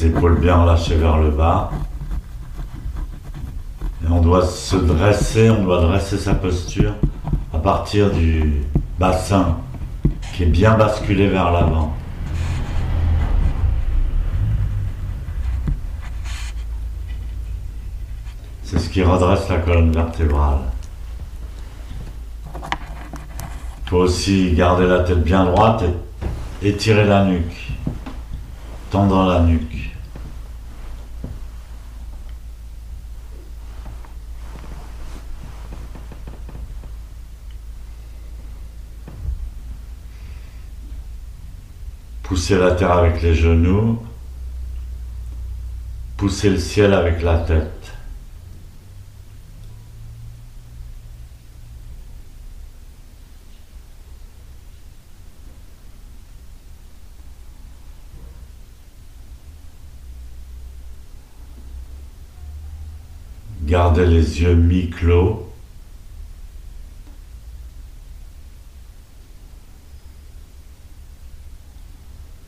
les épaules bien relâchées vers le bas. Et on doit se dresser, on doit dresser sa posture à partir du bassin qui est bien basculé vers l'avant. C'est ce qui redresse la colonne vertébrale. Faut aussi garder la tête bien droite et étirer la nuque, tendre la nuque. Pousser la terre avec les genoux, pousser le ciel avec la tête. Gardez les yeux mi-clos.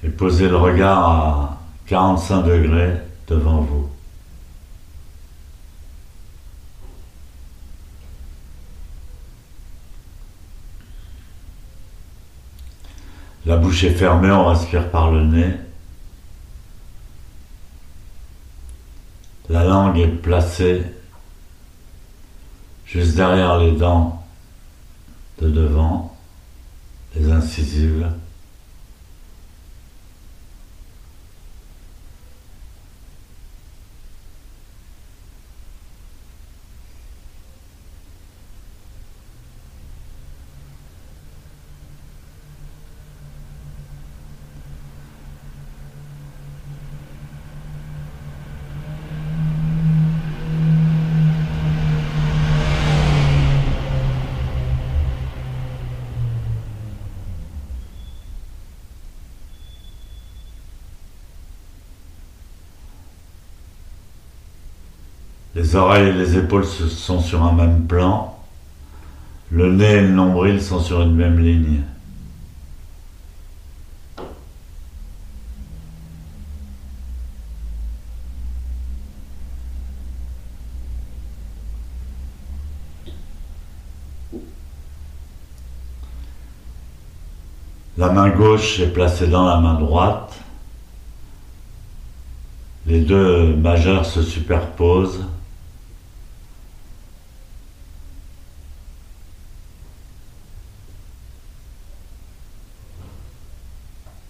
Et posez le regard à 45 degrés devant vous. La bouche est fermée, on respire par le nez. La langue est placée juste derrière les dents de devant, les incisives. Les oreilles et les épaules sont sur un même plan. Le nez et le nombril sont sur une même ligne. La main gauche est placée dans la main droite. Les deux majeurs se superposent.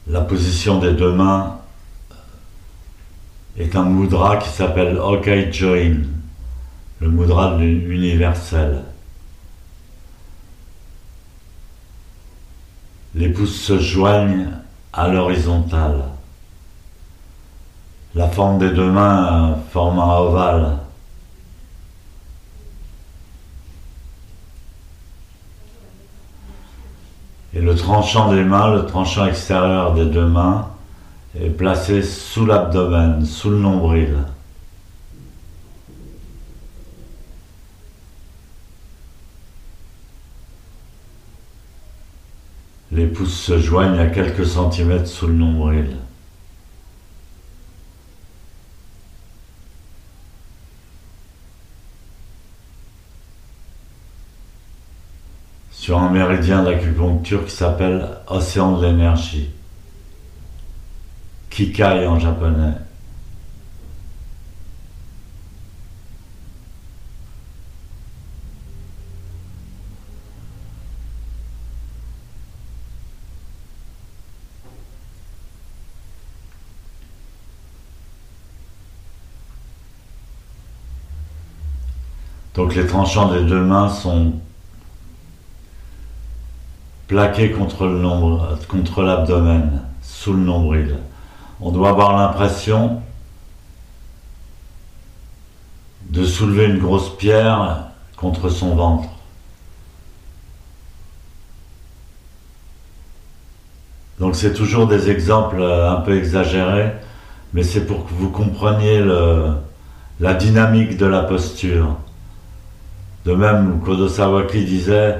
La position des deux mains est un mudra qui s'appelle Okai Join, le mudra universel. Les pouces se joignent à l'horizontale. La forme des deux mains forme un ovale. Et le tranchant des mains, le tranchant extérieur des deux mains, est placé sous l'abdomen, sous le nombril. Les pouces se joignent à quelques centimètres sous le nombril. Sur un méridien d'acupuncture qui s'appelle Océan de l'énergie. Kikai en japonais. Donc les tranchants des deux mains sont plaqué contre le nombre, l'abdomen, sous le nombril. On doit avoir l'impression de soulever une grosse pierre contre son ventre. Donc c'est toujours des exemples un peu exagérés, mais c'est pour que vous compreniez la dynamique de la posture. De même, Kodo Sawaki disait,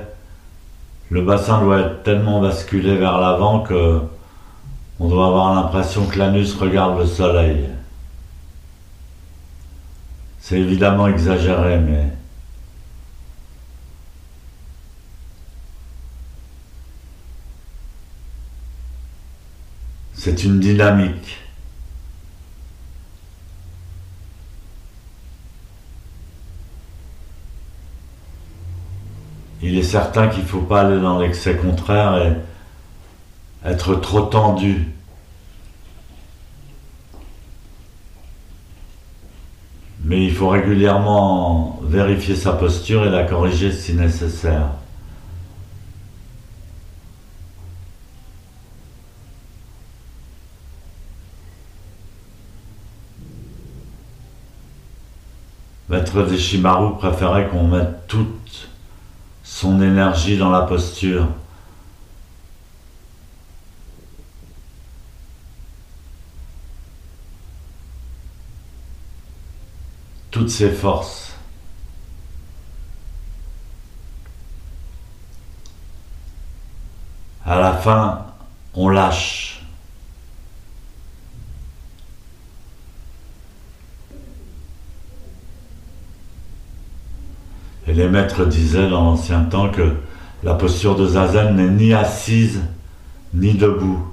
le bassin doit être tellement basculé vers l'avant que on doit avoir l'impression que l'anus regarde le soleil. C'est évidemment exagéré, mais... C'est une dynamique. Il est certain qu'il ne faut pas aller dans l'excès contraire et être trop tendu. Mais il faut régulièrement vérifier sa posture et la corriger si nécessaire. Maître Deshimaru préférait qu'on mette toute son énergie dans la posture. toutes ses forces. À la fin, on lâche. Et les maîtres disaient dans l'ancien temps que la posture de Zazen n'est ni assise ni debout.